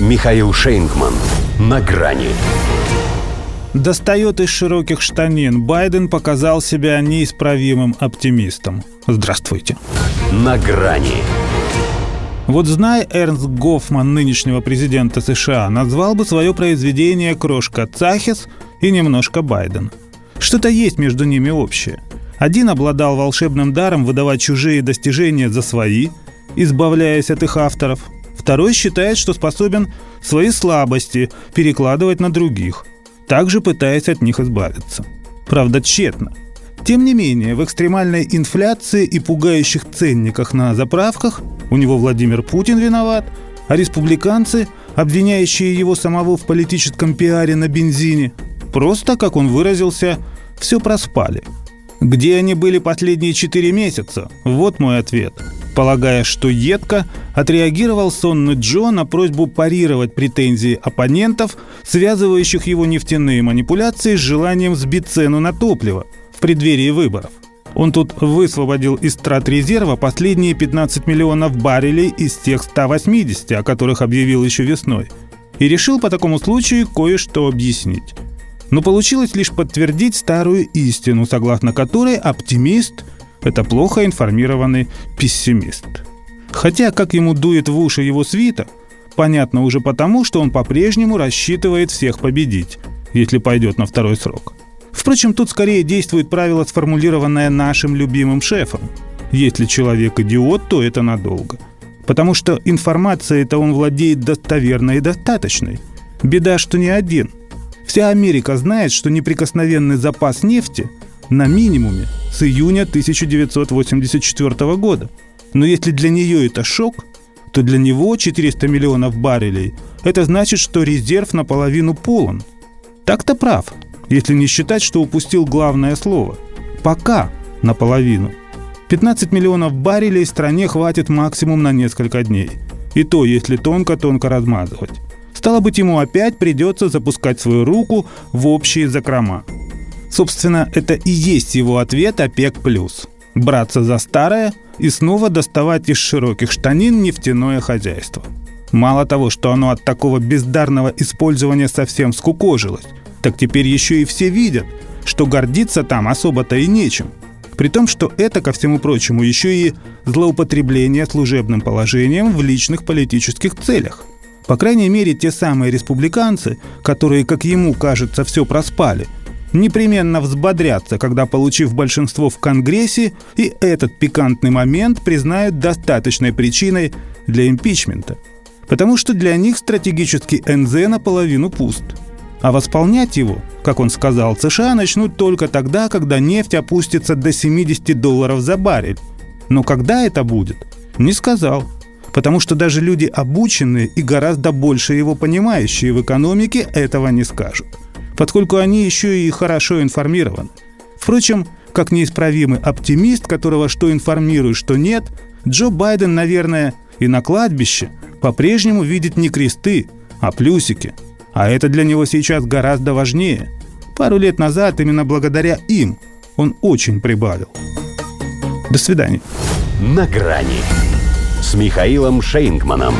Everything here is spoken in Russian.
Михаил Шейнгман. На грани. Достает из широких штанин. Байден показал себя неисправимым оптимистом. Здравствуйте. На грани. Вот зная Эрнст Гофман, нынешнего президента США, назвал бы свое произведение «Крошка Цахис» и «Немножко Байден». Что-то есть между ними общее. Один обладал волшебным даром выдавать чужие достижения за свои, избавляясь от их авторов. Второй считает, что способен свои слабости перекладывать на других, также пытаясь от них избавиться. Правда, тщетно. Тем не менее, в экстремальной инфляции и пугающих ценниках на заправках у него Владимир Путин виноват, а республиканцы, обвиняющие его самого в политическом пиаре на бензине, просто, как он выразился, все проспали. Где они были последние четыре месяца? Вот мой ответ. Полагая, что едко, отреагировал сонный Джо на просьбу парировать претензии оппонентов, связывающих его нефтяные манипуляции с желанием сбить цену на топливо в преддверии выборов. Он тут высвободил из трат резерва последние 15 миллионов баррелей из тех 180, о которых объявил еще весной, и решил по такому случаю кое-что объяснить. Но получилось лишь подтвердить старую истину, согласно которой оптимист – это плохо информированный пессимист. Хотя, как ему дует в уши его свита, понятно уже потому, что он по-прежнему рассчитывает всех победить, если пойдет на второй срок. Впрочем, тут скорее действует правило, сформулированное нашим любимым шефом. Если человек идиот, то это надолго. Потому что информацией-то он владеет достоверной и достаточной. Беда, что не один – Вся Америка знает, что неприкосновенный запас нефти на минимуме с июня 1984 года. Но если для нее это шок, то для него 400 миллионов баррелей – это значит, что резерв наполовину полон. Так-то прав, если не считать, что упустил главное слово. Пока наполовину. 15 миллионов баррелей стране хватит максимум на несколько дней. И то, если тонко-тонко размазывать. Стало быть, ему опять придется запускать свою руку в общие закрома. Собственно, это и есть его ответ ОПЕК+. Браться за старое и снова доставать из широких штанин нефтяное хозяйство. Мало того, что оно от такого бездарного использования совсем скукожилось, так теперь еще и все видят, что гордиться там особо-то и нечем. При том, что это, ко всему прочему, еще и злоупотребление служебным положением в личных политических целях – по крайней мере, те самые республиканцы, которые, как ему кажется, все проспали, непременно взбодрятся, когда, получив большинство в Конгрессе, и этот пикантный момент признают достаточной причиной для импичмента. Потому что для них стратегический НЗ наполовину пуст. А восполнять его, как он сказал, США начнут только тогда, когда нефть опустится до 70 долларов за баррель. Но когда это будет, не сказал. Потому что даже люди обученные и гораздо больше его понимающие в экономике этого не скажут. Поскольку они еще и хорошо информированы. Впрочем, как неисправимый оптимист, которого что информирует, что нет, Джо Байден, наверное, и на кладбище по-прежнему видит не кресты, а плюсики. А это для него сейчас гораздо важнее. Пару лет назад именно благодаря им он очень прибавил. До свидания. На грани с Михаилом Шейнгманом.